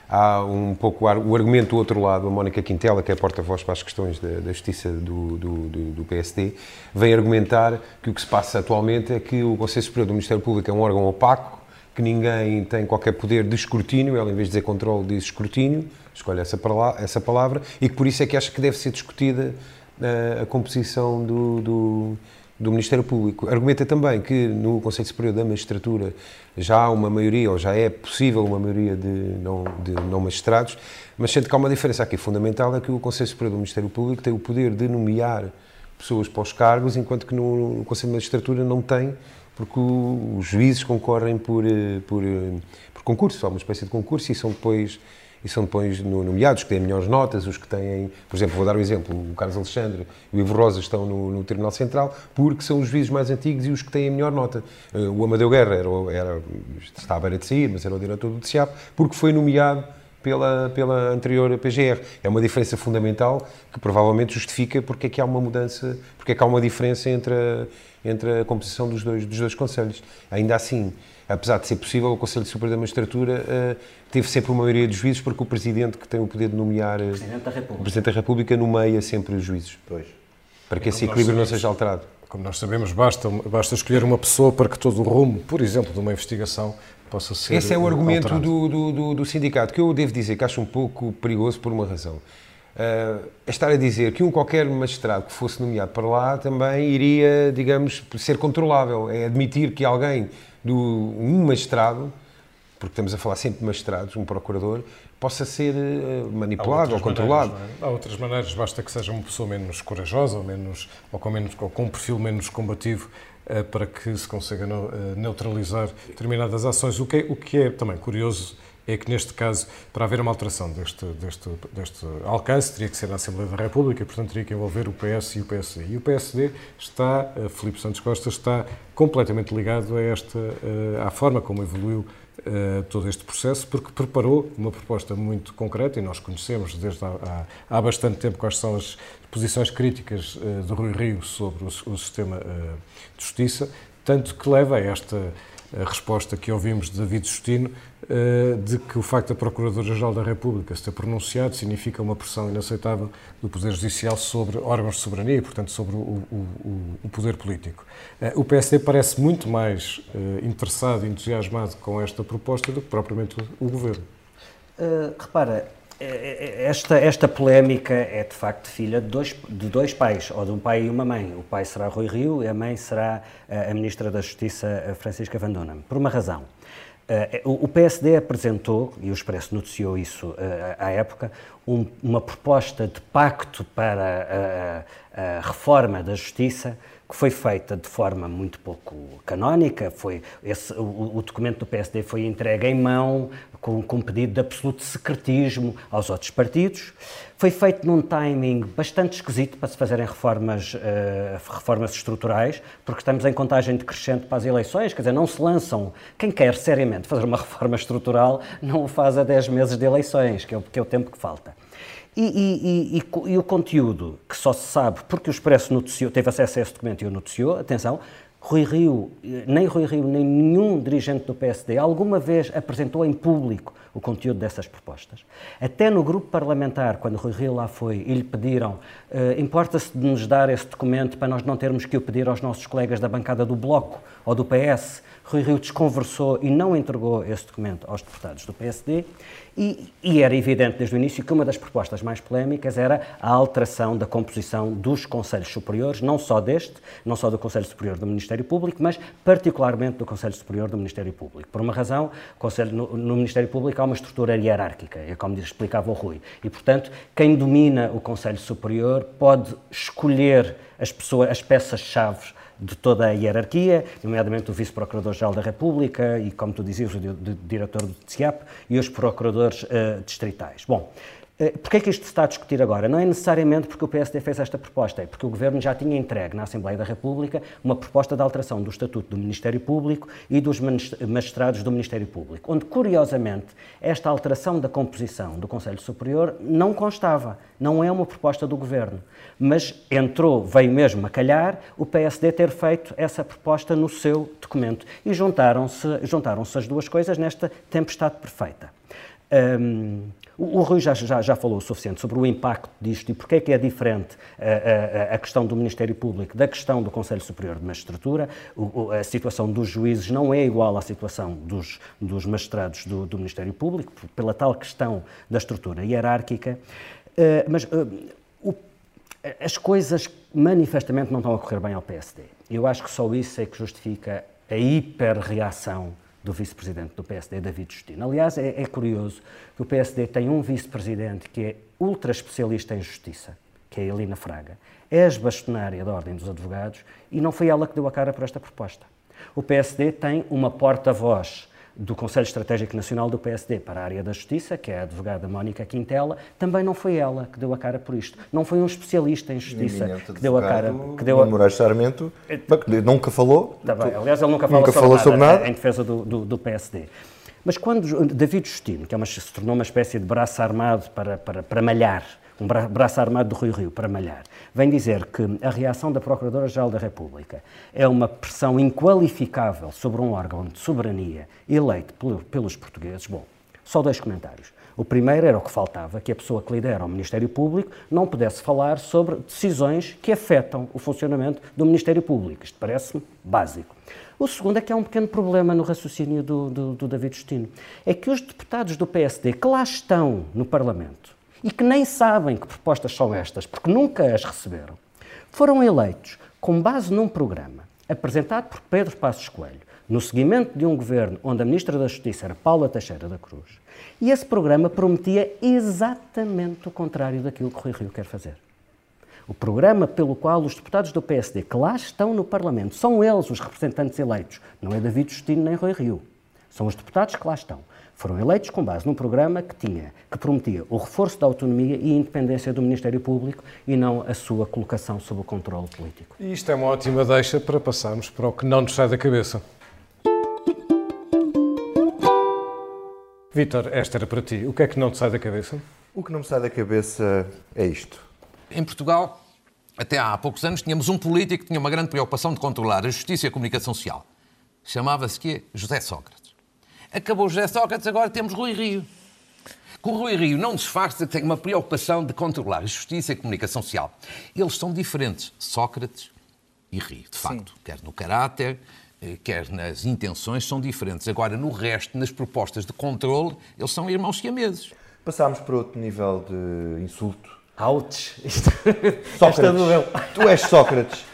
há um pouco o argumento do outro lado, a Mónica Quintela, que é porta-voz para as questões da, da justiça do, do, do, PSD, vem argumentar que o que se passa atualmente é que o Conselho Superior do Ministério Público é um órgão opaco, que ninguém tem qualquer poder de escrutínio, ela em vez de dizer controle diz escrutínio, escolhe essa, essa palavra, e que por isso é que acha que deve ser discutida uh, a composição do do Ministério Público. Argumenta também que no Conselho Superior da Magistratura já há uma maioria, ou já é possível uma maioria de não, de não magistrados, mas sendo que há uma diferença aqui fundamental, é que o Conselho Superior do Ministério Público tem o poder de nomear pessoas para os cargos, enquanto que no, Conselho de Magistratura não tem, porque os juízes concorrem por, eh, por, eh, por concurso, há uma espécie de concurso e são depois e são depois nomeados, que têm melhores notas, os que têm, por exemplo, vou dar um exemplo, o Carlos Alexandre e o Ivo Rosa estão no, no Tribunal Central porque são os juízes mais antigos e os que têm a melhor nota. Eh, o Amadeu Guerra era, era, está à beira de sair, mas era o diretor do TCIAP, porque foi nomeado pela, pela anterior PGR. É uma diferença fundamental que provavelmente justifica porque é que há uma mudança, porque é que há uma diferença entre a, entre a composição dos dois, dos dois conselhos. Ainda assim, apesar de ser possível, o Conselho Superior da Magistratura uh, teve sempre uma maioria de juízes porque o Presidente que tem o poder de nomear... Uh, Presidente da República. O Presidente da República nomeia sempre os juízes. Pois. Para que esse equilíbrio não seja alterado. Como nós sabemos, basta, basta escolher uma pessoa para que todo o rumo, por exemplo, de uma investigação possa ser. Esse é o argumento do, do, do, do, sindicato, que eu devo dizer que acho um pouco perigoso por uma razão. Uh, estar a dizer que um qualquer magistrado que fosse nomeado para lá também iria, digamos, ser controlável. É admitir que alguém, do, um magistrado, porque estamos a falar sempre de magistrados, um procurador, possa ser uh, manipulado ou controlado. Maneiras, é? Há outras maneiras, basta que seja uma pessoa menos corajosa ou, menos, ou com, menos, ou com um perfil menos combativo eh, para que se consiga eh, neutralizar determinadas ações. O que, é, o que é também curioso é que, neste caso, para haver uma alteração deste, deste, deste alcance, teria que ser na Assembleia da República e, portanto, teria que envolver o PS e o PSD. E o PSD está, eh, Filipe Santos Costa, está completamente ligado a esta, à forma como evoluiu uh, todo este processo, porque preparou uma proposta muito concreta, e nós conhecemos desde há, há, há bastante tempo quais são as posições críticas de Rui Rio sobre o, o sistema de justiça, tanto que leva a esta a resposta que ouvimos de David Justino eh, de que o facto da Procuradora-Geral da República se ter pronunciado significa uma pressão inaceitável do Poder Judicial sobre órgãos de soberania e, portanto, sobre o, o, o poder político. Eh, o PSD parece muito mais eh, interessado e entusiasmado com esta proposta do que propriamente o Governo. Uh, repara, esta, esta polémica é de facto filha de dois, de dois pais, ou de um pai e uma mãe. O pai será Rui Rio e a mãe será a Ministra da Justiça, Francisca Van Donham. Por uma razão. O PSD apresentou, e o Expresso noticiou isso à época, um, uma proposta de pacto para a, a reforma da justiça que foi feita de forma muito pouco canónica. Foi esse, o, o, documento do PSD foi entregue em mão, com, com pedido de absoluto secretismo aos outros partidos. Foi feito num timing bastante esquisito para se fazerem reformas, uh, reformas estruturais, porque estamos em contagem decrescente para as eleições, quer dizer, não se lançam. Quem quer seriamente fazer uma <laughs> reforma estrutural não o faz a 10 meses de eleições, que é que é o tempo que falta. E, e, e, e, o conteúdo, que só se sabe porque o Expresso noticiou, teve acesso a esse documento e o noticiou, atenção, Rui Rio, nem Rui Rio, nem nenhum dirigente do PSD alguma vez apresentou em público o conteúdo dessas propostas. Até no grupo parlamentar, quando Rui Rio lá foi e lhe pediram, uh, importa-se de nos dar esse documento para nós não termos que o pedir aos nossos colegas da bancada do Bloco ou do PS, Rui Rio desconversou e não entregou esse documento aos deputados do PSD e, e, era evidente desde o início que uma das propostas mais polémicas era a alteração da composição dos Conselhos Superiores, não só deste, não só do Conselho Superior do Ministério Público, mas particularmente do Conselho Superior do Ministério Público. Por uma razão, no, no Ministério Público há uma estrutura hierárquica, é como explicava o Rui, e portanto quem domina o Conselho Superior pode escolher as, pessoas, as peças-chave de toda a hierarquia, nomeadamente o Vice-Procurador-Geral da República e, como tu dizias, o Diretor do TCIAP e os Procuradores uh, distritais. Bom, Porquê é que isto se está a discutir agora? Não é necessariamente porque o PSD fez esta proposta, é porque o Governo já tinha entregue na Assembleia da República uma proposta de alteração do Estatuto do Ministério Público e dos magistrados do Ministério Público, onde, curiosamente, esta alteração da composição do Conselho Superior não constava, não é uma proposta do Governo. Mas entrou, veio mesmo a calhar, o PSD ter feito essa proposta no seu documento e juntaram-se juntaram as duas coisas nesta tempestade perfeita. Um, o, Rui já, já, já, falou o suficiente sobre o impacto disto e porque é que é diferente a, a, a questão do Ministério Público da questão do Conselho Superior de Magistratura. O, a situação dos juízes não é igual à situação dos, dos magistrados do, do Ministério Público, pela tal questão da estrutura hierárquica. Uh, mas uh, o, as coisas manifestamente não estão a correr bem ao PSD. Eu acho que só isso é que justifica a hiperreação do vice-presidente do PSD, David Justino. Aliás, é, é, curioso que o PSD tem um vice-presidente que é ultra especialista em justiça, que é a Elina Fraga, é a bastonária da Ordem dos Advogados e não foi ela que deu a cara por esta proposta. O PSD tem uma porta-voz do Conselho Estratégico Nacional do PSD para a área da Justiça, que é a advogada Mónica Quintela, também não foi ela que deu a cara por isto. Não foi um especialista em justiça que deu a cara. Que deu a... Moraes Sarmento nunca falou. Tá bem. Aliás, ele nunca, nunca falou, sobre, nada, nada, em defesa do, do, do, PSD. Mas quando David Justino, que é uma, se tornou uma espécie de braço armado para, para, para malhar um braço armado do Rio Rio para malhar, vem dizer que a reação da Procuradora-Geral da República é uma pressão inqualificável sobre um órgão de soberania eleito pelos portugueses, bom, só dois comentários. O primeiro era o que faltava, que a pessoa que lidera o Ministério Público não pudesse falar sobre decisões que afetam o funcionamento do Ministério Público. Isto parece-me básico. O segundo é que há um pequeno problema no raciocínio do, do, do David Justino. É que os deputados do PSD que lá estão no Parlamento e que nem sabem que propostas são estas, porque nunca as receberam, foram eleitos com base num programa apresentado por Pedro Passos Coelho, no seguimento de um governo onde a Ministra da Justiça era Paula Teixeira da Cruz, e esse programa prometia exatamente o contrário daquilo que Rui Rio quer fazer. O programa pelo qual os deputados do PSD que lá estão no Parlamento, são eles os representantes eleitos, não é David Justino nem Rui Rio, são os deputados que lá estão foram eleitos com base num programa que tinha, que prometia o reforço da autonomia e independência do Ministério Público e não a sua colocação sob o controle político. E isto é uma ótima deixa para passarmos para o que não nos sai da cabeça. Vítor, esta era para ti. O que é que não te sai da cabeça? O que não me sai da cabeça é isto. Em Portugal, até há poucos anos, tínhamos um político que tinha uma grande preocupação de controlar a justiça e a comunicação social. Chamava-se que José Sócrates. Acabou José Sócrates, agora temos Rui Rio. Com o Rui Rio não disfarça que tem uma preocupação de controlar a justiça e a comunicação social. Eles são diferentes, Sócrates e Rio, de facto. Sim. Quer no caráter, eh, quer nas intenções, são diferentes. Agora, no resto, nas propostas de controle, eles são irmãos siameses. Passámos para outro nível de insulto. Ouch! <laughs> Sócrates, tu és Sócrates.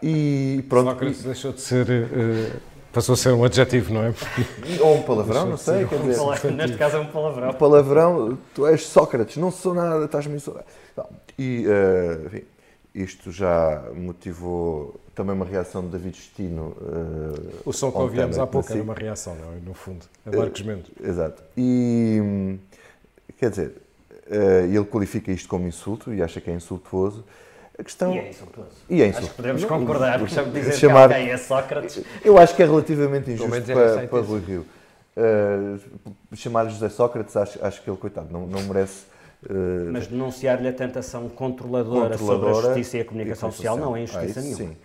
E pronto. Sócrates deixou de ser... Uh Passou a ser um adjetivo, não é? Ou um palavrão, não sei. Quer dizer, neste caso é um palavrão. Um palavrão, tu és Sócrates, não sou nada, estás-me. E, uh, enfim, isto já motivou também uma reação de David Destino. Uh, o som que ouvimos há pouco era uma reação, não é? No fundo, a Marcos Mendes. Uh, exato. E, quer dizer, uh, ele qualifica isto como insulto e acha que é insultuoso. A questão... E é insultuoso. E é insultuoso. Acho que podemos concordar, porque dizer chamar... que alguém é Sócrates... Eu acho que é relativamente injusto para, para Rui Rio. Uh, chamar José Sócrates, acho, acho que ele, coitado, não, não merece... Uh, Mas denunciar-lhe a tentação controladora, controladora, sobre a justiça e a comunicação social não é injustiça ah, nenhuma. Sim.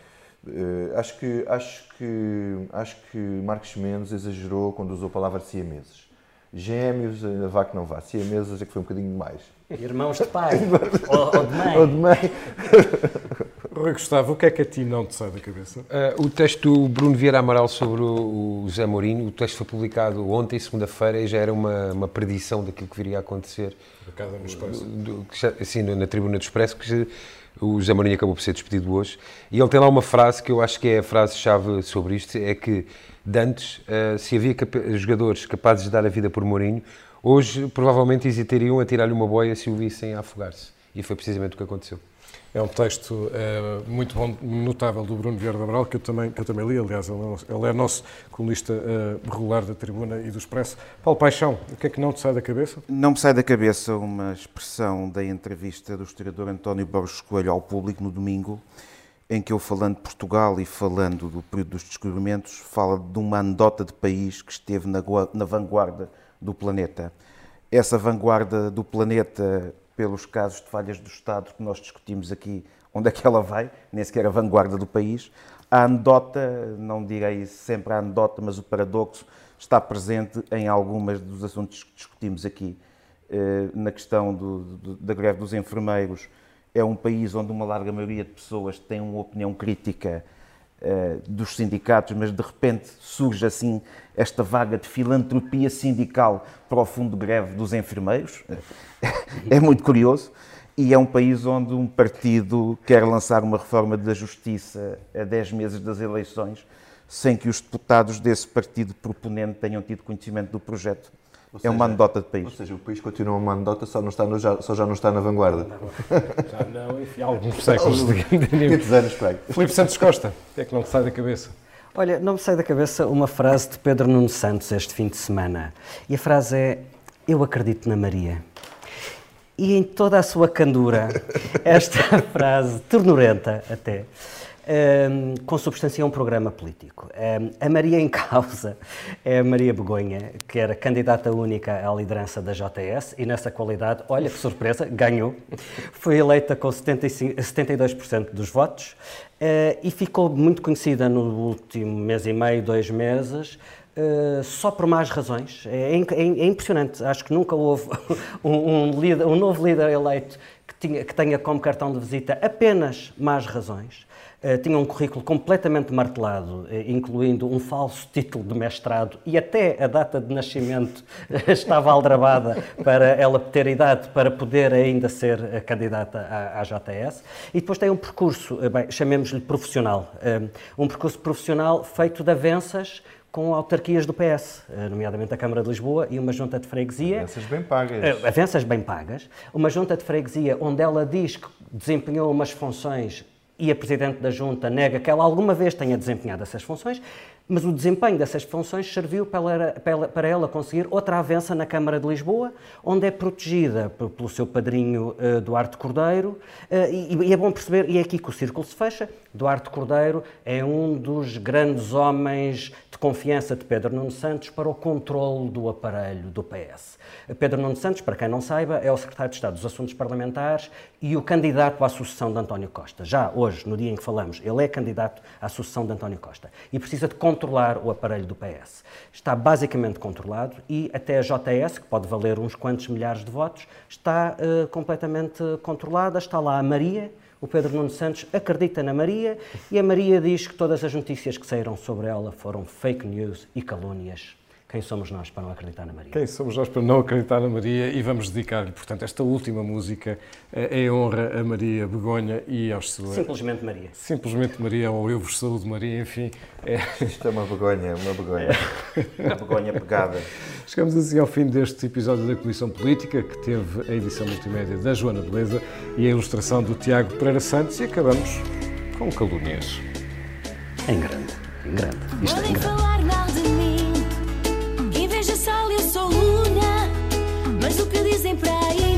Uh, acho, que, acho, que, acho que Marcos Mendes exagerou quando usou a palavra siameses. Gêmeos, vá que não vá. Siameses é que foi um bocadinho mais. Irmãos de pai <laughs> ou, ou, de mãe. Ou de mãe. Rui Gustavo, o que é que a ti não te sai da cabeça? Uh, o texto do Bruno Vieira Amaral sobre o, o José Mourinho, o texto foi publicado ontem, segunda-feira, e já era uma, uma predição daquilo que viria a acontecer. Cada no Expresso. Do, assim, na Tribuna do Expresso, que o José Mourinho acabou por ser despedido hoje. E ele tem lá uma frase que eu acho que é a frase-chave sobre isto, é que de antes, uh, se havia capa jogadores capazes de dar a vida por Mourinho, hoje provavelmente hesitariam a tirar-lhe uma boia se o vissem a afogar-se. E foi precisamente o que aconteceu. É um texto uh, muito bom, notável do Bruno Vieira da Amaral, que eu também, que eu também li, aliás, ele, é ele é nosso colunista uh, regular da Tribuna e do Expresso. Paulo Paixão, o que é que não te sai da cabeça? Não me sai da cabeça uma expressão da entrevista do historiador António Borges Coelho ao público no domingo, em que eu, falando de Portugal e falando do período dos descobrimentos, fala de uma anedota de país que esteve na, na vanguarda do planeta. Essa vanguarda do planeta, pelos casos de falhas do Estado que nós discutimos aqui, onde é que ela vai? Nem sequer a vanguarda do país. A anedota, não direi sempre a anedota, mas o paradoxo está presente em algumas dos assuntos que discutimos aqui. Eh, na questão do, do, da greve dos enfermeiros, é um país onde uma larga maioria de pessoas tem uma opinião crítica uh, dos sindicatos, mas de repente surge assim esta vaga de filantropia sindical para o fundo de greve dos enfermeiros. <laughs> é muito curioso. E é um país onde um partido quer lançar uma reforma da justiça a 10 meses das eleições, sem que os deputados desse partido proponente tenham tido conhecimento do projeto seja, é uma anedota de país. Ou seja, o país continua uma anedota, só, não está no, já, só já não está na vanguarda. Já não, enfim, há alguns séculos de Muitos anos para aí. Filipe Santos Costa, o que é que não te sai da cabeça? Olha, não me sai da cabeça uma frase de Pedro Nuno Santos este fim de semana. E a frase é: Eu acredito na Maria. E em toda a sua candura, <laughs> esta frase, ternurenta até, um, consubstancia um programa político. Um, a Maria em causa é a Maria Begonha, que era candidata única à liderança da JS e nessa qualidade, olha que surpresa, ganhou. Foi eleita com 75, 72% dos votos uh, e ficou muito conhecida no último mês e meio, dois meses, Uh, só por más razões. É, é, é, impressionante. Acho que nunca houve <laughs> um, um, líder, um novo líder eleito que, tinha, que, tenha como cartão de visita apenas más razões. Uh, tinha um currículo completamente martelado, uh, incluindo um falso título de mestrado e até a data de nascimento estava aldrabada para ela ter idade para poder ainda ser candidata à, à JS. E depois tem um percurso, bem, chamemos-lhe profissional, um percurso profissional feito de avanças com autarquias do PS, eh, nomeadamente a Câmara de Lisboa e uma junta de freguesia. Avanças bem pagas. Eh, avanças bem pagas. Uma junta de freguesia onde ela diz que desempenhou umas funções e a Presidente da Junta nega que ela alguma vez tenha desempenhado essas funções, mas o desempenho dessas funções serviu para, ela conseguir outra avança na Câmara de Lisboa, onde é protegida pelo seu padrinho uh, Duarte Cordeiro, uh, e, e, é bom perceber, e é aqui que o círculo se fecha, Duarte Cordeiro é um dos grandes homens confiança de Pedro Nuno Santos para o controle do aparelho do PS. Pedro Nuno Santos, para quem não saiba, é o secretário de Estado dos Assuntos Parlamentares e o candidato à sucessão de António Costa. Já hoje, no dia em que falamos, ele é candidato à sucessão de António Costa e precisa de controlar o aparelho do PS. Está basicamente controlado e até a JS, que pode valer uns quantos milhares de votos, está uh, completamente controlada. Está lá a Maria, o Pedro Nuno Santos acredita na Maria e a Maria diz que todas as notícias que saíram sobre ela foram fake news e calúnias. Quem somos nós para não acreditar na Maria? Quem somos nós para não acreditar na Maria? E vamos dedicar-lhe, portanto, esta última música em honra a Maria Begonha e aos seus. Simplesmente Maria. Simplesmente Maria, ou Eu vos saúde Maria, enfim. É... Isto é uma begonha, uma begonha. Uma begonha pegada. Chegamos assim ao fim deste episódio da Comissão Política, que teve a edição multimédia da Joana Beleza e a ilustração do Tiago Pereira Santos, e acabamos com calúnias. Em grande, em grande. Isto é em grande o que dizem pra aí.